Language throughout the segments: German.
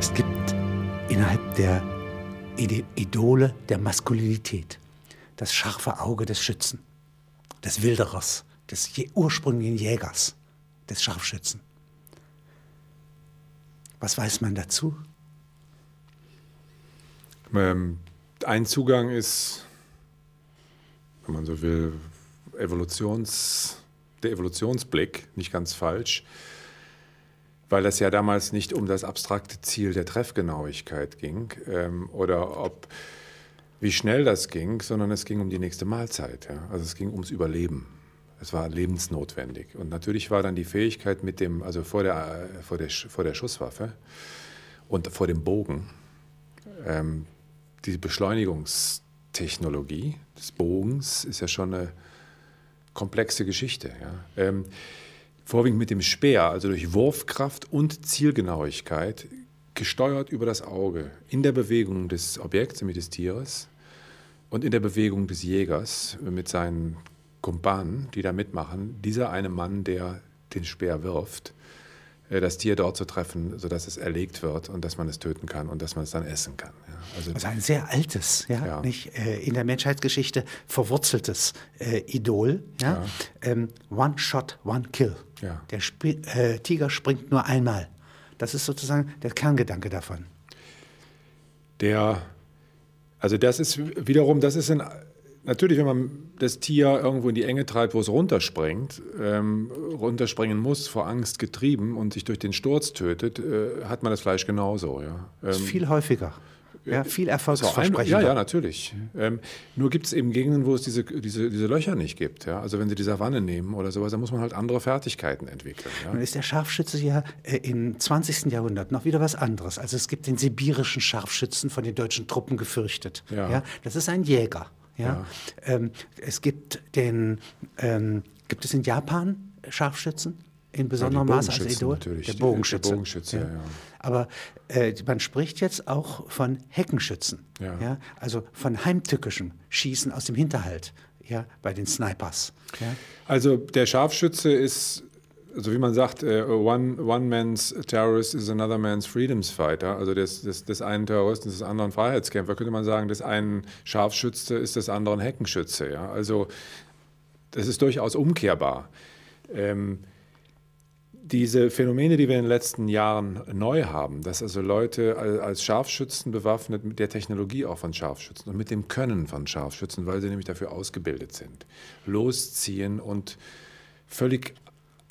Es gibt innerhalb der Idole der Maskulinität das scharfe Auge des Schützen, des Wilderers, des ursprünglichen Jägers, des Scharfschützen. Was weiß man dazu? Ähm, ein Zugang ist, wenn man so will, Evolutions, der Evolutionsblick, nicht ganz falsch, weil es ja damals nicht um das abstrakte Ziel der Treffgenauigkeit ging ähm, oder ob wie schnell das ging, sondern es ging um die nächste Mahlzeit. Ja? Also es ging ums Überleben. Es war lebensnotwendig. Und natürlich war dann die Fähigkeit mit dem, also vor der, vor der, vor der Schusswaffe und vor dem Bogen, ähm, die Beschleunigungstechnologie des Bogens ist ja schon eine komplexe Geschichte. Ja. Ähm, vorwiegend mit dem Speer, also durch Wurfkraft und Zielgenauigkeit, gesteuert über das Auge, in der Bewegung des Objekts, nämlich des Tieres, und in der Bewegung des Jägers mit seinen Kumpanen, die da mitmachen. Dieser eine Mann, der den Speer wirft, das Tier dort zu treffen, sodass es erlegt wird und dass man es töten kann und dass man es dann essen kann. Ja. Also, also, ein sehr altes, ja, ja. Nicht, äh, in der Menschheitsgeschichte verwurzeltes äh, Idol. Ja? ja. Ähm, one shot, one kill. Der Sp äh, Tiger springt nur einmal. Das ist sozusagen der Kerngedanke davon. Der, also das ist wiederum, das ist ein Natürlich, wenn man das Tier irgendwo in die Enge treibt, wo es runterspringt, ähm, runterspringen muss, vor Angst getrieben und sich durch den Sturz tötet, äh, hat man das Fleisch genauso. Ja. Ähm, viel häufiger. Ja, viel erfolgsversprechender. Ja, ja, natürlich. Ähm, nur gibt es eben Gegenden, wo es diese, diese, diese Löcher nicht gibt. Ja? Also wenn Sie die Savanne nehmen oder sowas, dann muss man halt andere Fertigkeiten entwickeln. Ja? Nun ist der Scharfschütze ja äh, im 20. Jahrhundert noch wieder was anderes. Also es gibt den sibirischen Scharfschützen von den deutschen Truppen gefürchtet. Ja. ja? Das ist ein Jäger. Ja? ja. Ähm, es gibt den, ähm, gibt es in Japan Scharfschützen? In besonderem ja, Maße als Idol? Natürlich. Der Bogenschütze. Der Bogenschütze ja. ja. Aber äh, man spricht jetzt auch von Heckenschützen. Ja. Also von heimtückischem Schießen aus dem Hinterhalt ja, bei den Snipers. Also der Scharfschütze ist also wie man sagt, uh, one, one man's terrorist is another man's freedoms fighter. Also des, des, des einen Terroristen ist des anderen Freiheitskämpfer. Könnte man sagen, des einen Scharfschütze ist des anderen Heckenschütze. Ja? Also das ist durchaus umkehrbar. Ähm, diese Phänomene, die wir in den letzten Jahren neu haben, dass also Leute als Scharfschützen bewaffnet mit der Technologie auch von Scharfschützen und mit dem Können von Scharfschützen, weil sie nämlich dafür ausgebildet sind, losziehen und völlig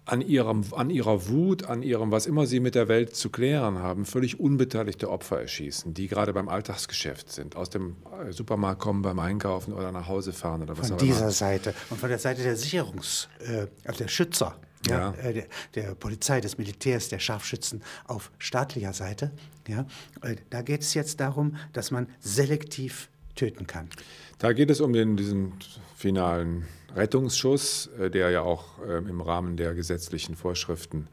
an, ihrem, an ihrer Wut, an ihrem, was immer sie mit der Welt zu klären haben, völlig unbeteiligte Opfer erschießen, die gerade beim Alltagsgeschäft sind, aus dem äh, Supermarkt kommen beim Einkaufen oder nach Hause fahren oder was von auch immer. Von dieser Seite und von der Seite der Sicherungs-, äh, also der Schützer, ja. ja äh, der, der, Polizei, des Militärs, der Scharfschützen auf staatlicher Seite. Ja, äh, da geht es jetzt darum, dass man selektiv töten kann. Da geht es um den, diesen finalen Rettungsschuss, äh, der ja auch ähm, im Rahmen der gesetzlichen Vorschriften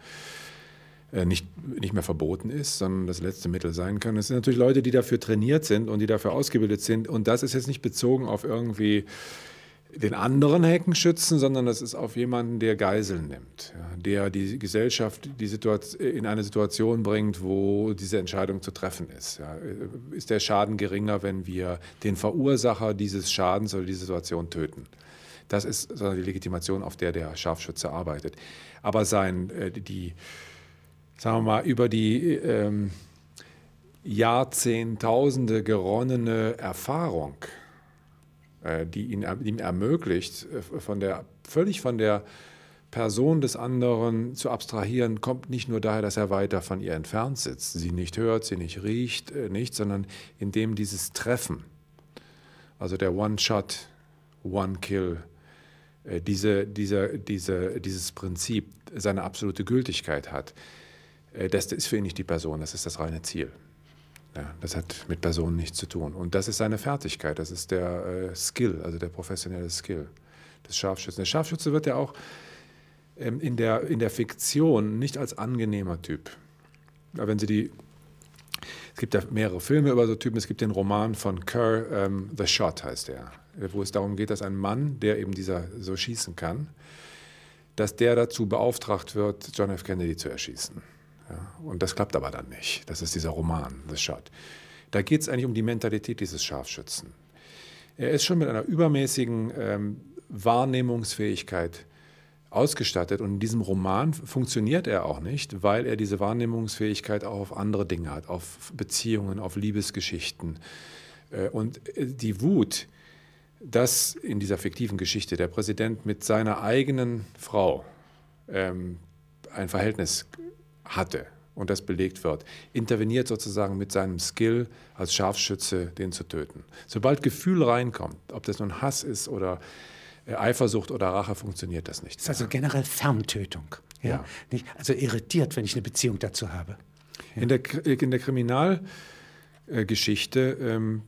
äh, nicht, nicht mehr verboten ist, sondern das letzte Mittel sein kann. Es sind natürlich Leute, die dafür trainiert sind und die dafür ausgebildet sind. Und das ist jetzt nicht bezogen auf irgendwie den anderen Heckenschützen, sondern das ist auf jemanden, der Geiseln nimmt, der die Gesellschaft die in eine Situation bringt, wo diese Entscheidung zu treffen ist. Ist der Schaden geringer, wenn wir den Verursacher dieses Schadens oder diese Situation töten? Das ist die Legitimation, auf der der Scharfschütze arbeitet. Aber sein, äh, die, sagen wir mal, über die ähm, Jahrzehntausende geronnene Erfahrung, die ihn, ihm ermöglicht, äh, von der, völlig von der Person des anderen zu abstrahieren, kommt nicht nur daher, dass er weiter von ihr entfernt sitzt, sie nicht hört, sie nicht riecht, äh, nicht, sondern indem dieses Treffen, also der One-Shot, One-Kill, äh, diese, diese, diese, dieses Prinzip seine absolute Gültigkeit hat, äh, das ist für ihn nicht die Person, das ist das reine Ziel. Ja, das hat mit Personen nichts zu tun. Und das ist seine Fertigkeit, das ist der äh, Skill, also der professionelle Skill des Scharfschützen. Der Scharfschütze wird ja auch ähm, in, der, in der Fiktion nicht als angenehmer Typ. Aber wenn Sie die es gibt ja mehrere Filme über so Typen. Es gibt den Roman von Kerr, ähm, The Shot heißt der wo es darum geht, dass ein Mann, der eben dieser so schießen kann, dass der dazu beauftragt wird, John F. Kennedy zu erschießen. Ja, Und das klappt aber dann nicht. Das ist dieser Roman, The Shot. Da geht es eigentlich um die Mentalität dieses Scharfschützen. Er ist schon mit einer übermäßigen ähm, Wahrnehmungsfähigkeit ausgestattet und in diesem Roman funktioniert er auch nicht, weil er diese Wahrnehmungsfähigkeit auch auf andere Dinge hat, auf Beziehungen, auf Liebesgeschichten. Äh, und äh, die Wut, dass in dieser fiktiven Geschichte der Präsident mit seiner eigenen Frau ähm, ein Verhältnis hatte und das belegt wird, interveniert sozusagen mit seinem Skill als Scharfschütze, den zu töten. Sobald Gefühl reinkommt, ob das nun Hass ist oder äh, Eifersucht oder Rache, funktioniert das nicht. Das ist also generell Ferntötung. Ja? ja. Nicht, also irritiert, wenn ich eine Beziehung dazu habe. Ja. In, der, in der Kriminalgeschichte ähm,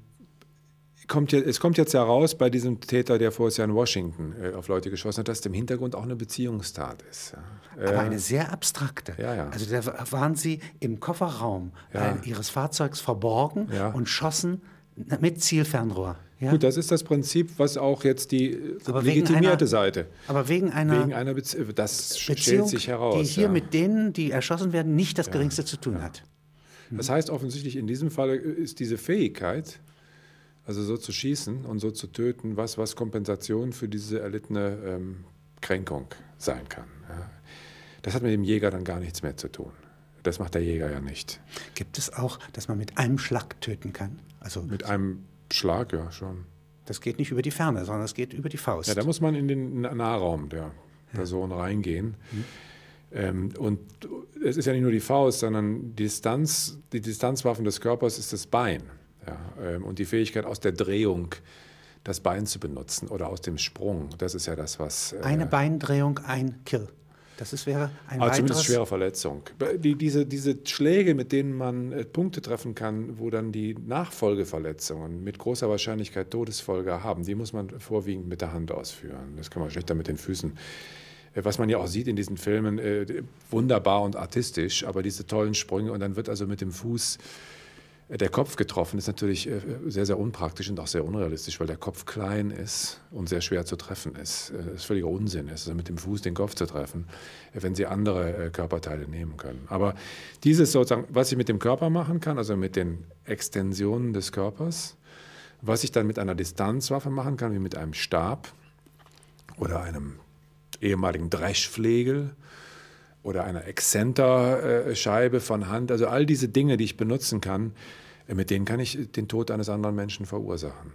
kommt ja, es kommt jetzt heraus bei diesem Täter, der vorher in Washington äh, auf Leute geschossen hat, dass im Hintergrund auch eine Beziehungstat ist. Ja. Aber äh, eine sehr abstrakte. Ja, ja. Also da waren sie im Kofferraum ja. ihres Fahrzeugs verborgen und schossen mit Zielfernrohr. Ja? Gut, das ist das Prinzip, was auch jetzt die aber legitimierte einer, Seite. Aber wegen einer, wegen einer Bezie das Beziehung, stellt sich heraus. Die hier ja. mit denen, die erschossen werden, nicht das Geringste zu tun hat. Das heißt offensichtlich, in diesem Fall ist diese Fähigkeit, also so zu schießen und so zu töten, was, was Kompensation für diese erlittene ähm, Kränkung sein kann. Ja. Das hat mit dem Jäger dann gar nichts mehr zu tun. Das macht der Jäger ja nicht. Gibt es auch, dass man mit einem Schlag töten kann? Also mit einem Schlag, ja, schon. Das geht nicht über die Ferne, sondern es geht über die Faust. Ja, da muss man in den Nahraum der Person ja. reingehen. Mhm. Ähm, und es ist ja nicht nur die Faust, sondern die Distanz, die Distanzwaffen des Körpers ist das Bein. Ja, ähm, und die Fähigkeit aus der Drehung das Bein zu benutzen oder aus dem Sprung. Das ist ja das, was. Äh, Eine Beindrehung, ein Kill. Das ist, wäre ein Aber zumindest schwere Verletzung. Die, diese, diese Schläge, mit denen man äh, Punkte treffen kann, wo dann die Nachfolgeverletzungen mit großer Wahrscheinlichkeit Todesfolge haben, die muss man vorwiegend mit der Hand ausführen. Das kann man schlechter mit den Füßen. Äh, was man ja auch sieht in diesen Filmen, äh, wunderbar und artistisch, aber diese tollen Sprünge und dann wird also mit dem Fuß der Kopf getroffen ist natürlich äh, sehr, sehr unpraktisch und auch sehr unrealistisch, weil der Kopf klein ist und sehr schwer zu treffen ist. Äh, das ist völliger Unsinn ist, also mit dem Fuß den Kopf zu treffen, äh, wenn Sie andere Körperteile nehmen können. Aber dieses sozusagen, was ich mit dem Körper machen kann, also mit den Extensionen des Körpers, was ich dann mit einer Distanzwaffe machen kann, wie mit einem Stab oder einem ehemaligen Dreschflegel, oder einer Exzenterscheibe von Hand. Also all diese Dinge, die ich benutzen kann, äh, mit denen kann ich den Tod eines anderen Menschen verursachen.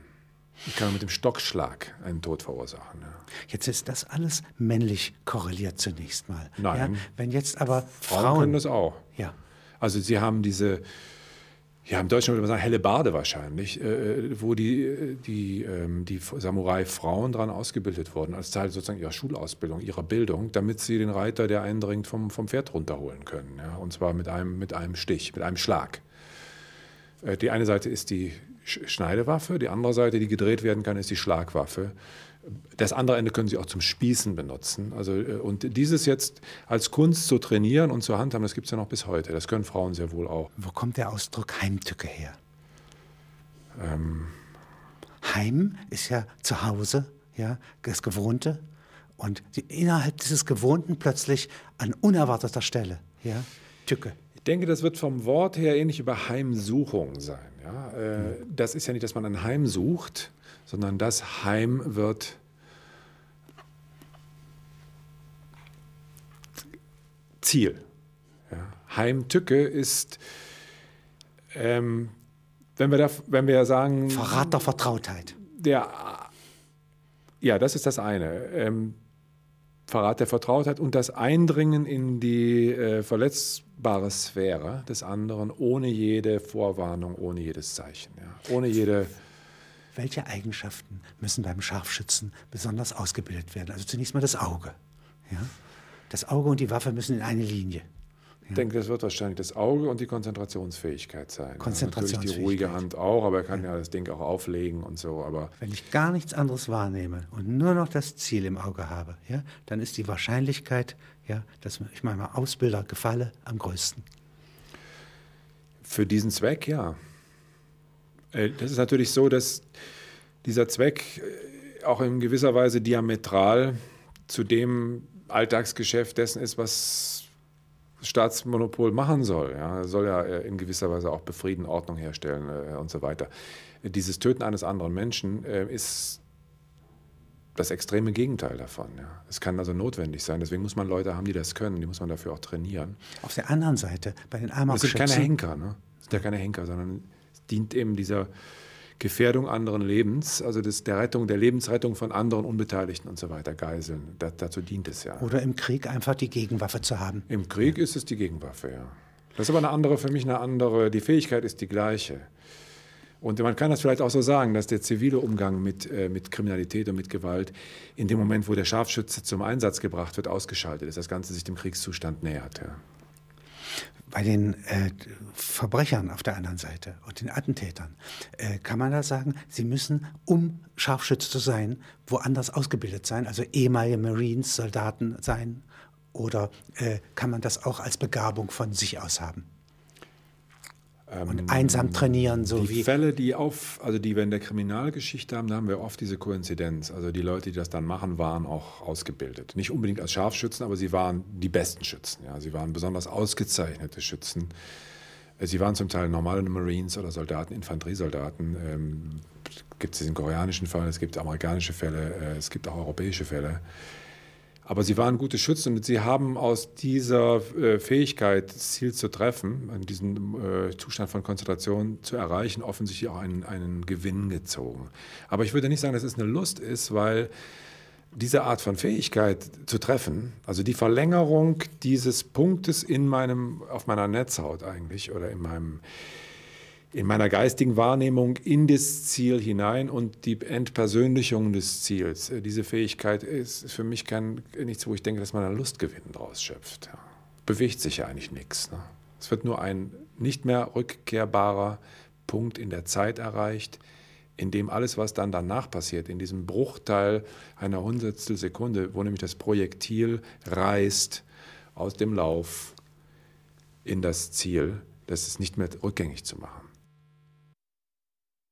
Ich kann mit dem Stockschlag einen Tod verursachen. Ja. Jetzt ist das alles männlich korreliert zunächst mal. Nein. Ja, wenn jetzt aber Frauen, Frauen können das auch. Ja. Also sie haben diese ja, im Deutschen würde man sagen, helle Bade wahrscheinlich, äh, wo die, die, ähm, die Samurai-Frauen dran ausgebildet wurden, als Teil sozusagen ihrer Schulausbildung, ihrer Bildung, damit sie den Reiter, der eindringt, vom, vom Pferd runterholen können. Ja? Und zwar mit einem, mit einem Stich, mit einem Schlag. Äh, die eine Seite ist die Schneidewaffe, die andere Seite, die gedreht werden kann, ist die Schlagwaffe. Das andere Ende können Sie auch zum Spießen benutzen. Also, äh, und dieses jetzt als Kunst zu trainieren und zur Hand haben, das gibt es ja noch bis heute. Das können Frauen sehr wohl auch. Wo kommt der Ausdruck Heimtücke her? Ähm. Heim ist ja zu Hause, ja, das Gewohnte. Und die, innerhalb dieses Gewohnten plötzlich an unerwarteter Stelle, ja, Tücke. Ich denke, das wird vom Wort her ähnlich über Heimsuchung sein. Ja? Äh. Das ist ja nicht, dass man ein Heim sucht, sondern das Heim wird Ziel. Ja. Heimtücke ist, ähm, wenn, wir da, wenn wir sagen. Verrat der Vertrautheit. Der, ja, das ist das eine. Ähm, Verrat der Vertrautheit und das Eindringen in die äh, verletzbare Sphäre des anderen ohne jede Vorwarnung, ohne jedes Zeichen, ja. ohne jede welche Eigenschaften müssen beim Scharfschützen besonders ausgebildet werden? Also zunächst mal das Auge. Ja? Das Auge und die Waffe müssen in eine Linie. Ich denke, das wird wahrscheinlich das Auge und die Konzentrationsfähigkeit sein. Konzentrationsfähigkeit. Natürlich die ruhige Hand auch, aber er kann ja. ja. das Ding auch auflegen und so. Aber Wenn ich gar nichts anderes wahrnehme und nur noch das Ziel im Auge habe, ja, dann ist die Wahrscheinlichkeit, ja, dass ich meinem Ausbilder gefalle, am größten. Für diesen Zweck, ja. Äh, das ist natürlich so, dass dieser Zweck äh, auch in gewisser Weise diametral zu dem Alltagsgeschäft dessen ist, was Staatsmonopol machen soll. Ja, soll ja äh, in gewisser Weise auch befrieden, Ordnung herstellen äh, und so weiter. Dieses Töten eines anderen Menschen äh, ist das extreme Gegenteil davon. Ja. Es kann also notwendig sein. Deswegen muss man Leute haben, die das können. Die muss man dafür auch trainieren. Auf der anderen Seite, bei den Amok-Schützen... Das sind keine Henker, ne? Das sind ja keine Henker, sondern es dient eben dieser Gefährdung anderen Lebens, also das, der Rettung, der Lebensrettung von anderen Unbeteiligten und so weiter, Geiseln. Da, dazu dient es ja. Oder im Krieg einfach die Gegenwaffe zu haben. Im Krieg ja. ist es die Gegenwaffe, ja. Das ist aber eine andere, für mich eine andere, die Fähigkeit ist die gleiche. Und man kann das vielleicht auch so sagen, dass der zivile Umgang mit, äh, mit Kriminalität und mit Gewalt in dem Moment, wo der Scharfschütze zum Einsatz gebracht wird, ausgeschaltet ist. Das Ganze sich dem Kriegszustand nähert. Ja bei den äh, Verbrechern auf der anderen Seite und den Attentätern, äh, kann man da sagen, sie müssen, um Scharfschütze zu sein, woanders ausgebildet sein, also ehemalige Marines, Soldaten sein? Oder äh, kann man das auch als Begabung von sich aus haben? Und ähm, einsam trainieren, so die wie. Die Fälle, die auf, also die wir in der Kriminalgeschichte haben, da haben wir oft diese Koinzidenz. Also die Leute, die das dann machen, waren auch ausgebildet. Nicht unbedingt als Scharfschützen, aber sie waren die besten Schützen. Ja. Sie waren besonders ausgezeichnete Schützen. Äh, sie waren zum Teil normale Marines oder Soldaten, Infanteriesoldaten. Ähm, gibt es diesen koreanischen Fall, es gibt amerikanische Fälle, äh, es gibt auch europäische Fälle. Aber sie waren gute Schützen und sie haben aus dieser äh, Fähigkeit, das Ziel zu treffen, in diesem äh, Zustand von Konzentration zu erreichen, offensichtlich auch einen, einen Gewinn gezogen. Aber ich würde nicht sagen, dass es eine Lust ist, weil diese Art von Fähigkeit zu treffen, also die Verlängerung dieses Punktes in meinem, auf meiner Netzhaut eigentlich oder in meinem in meiner geistigen Wahrnehmung in das Ziel hinein und die Entpersönlichung des Ziels. Äh, diese Fähigkeit ist für mich kein, nichts, wo ich denke, dass man einen Lustgewinn daraus schöpft. Bewegt sich ja eigentlich nichts. Ne? Es wird nur ein nicht mehr rückkehrbarer Punkt in der Zeit erreicht, in dem alles, was dann danach passiert, in diesem Bruchteil einer Hundertstel Sekunde, wo nämlich das Projektil reißt aus dem Lauf in das Ziel, das ist nicht mehr rückgängig zu machen.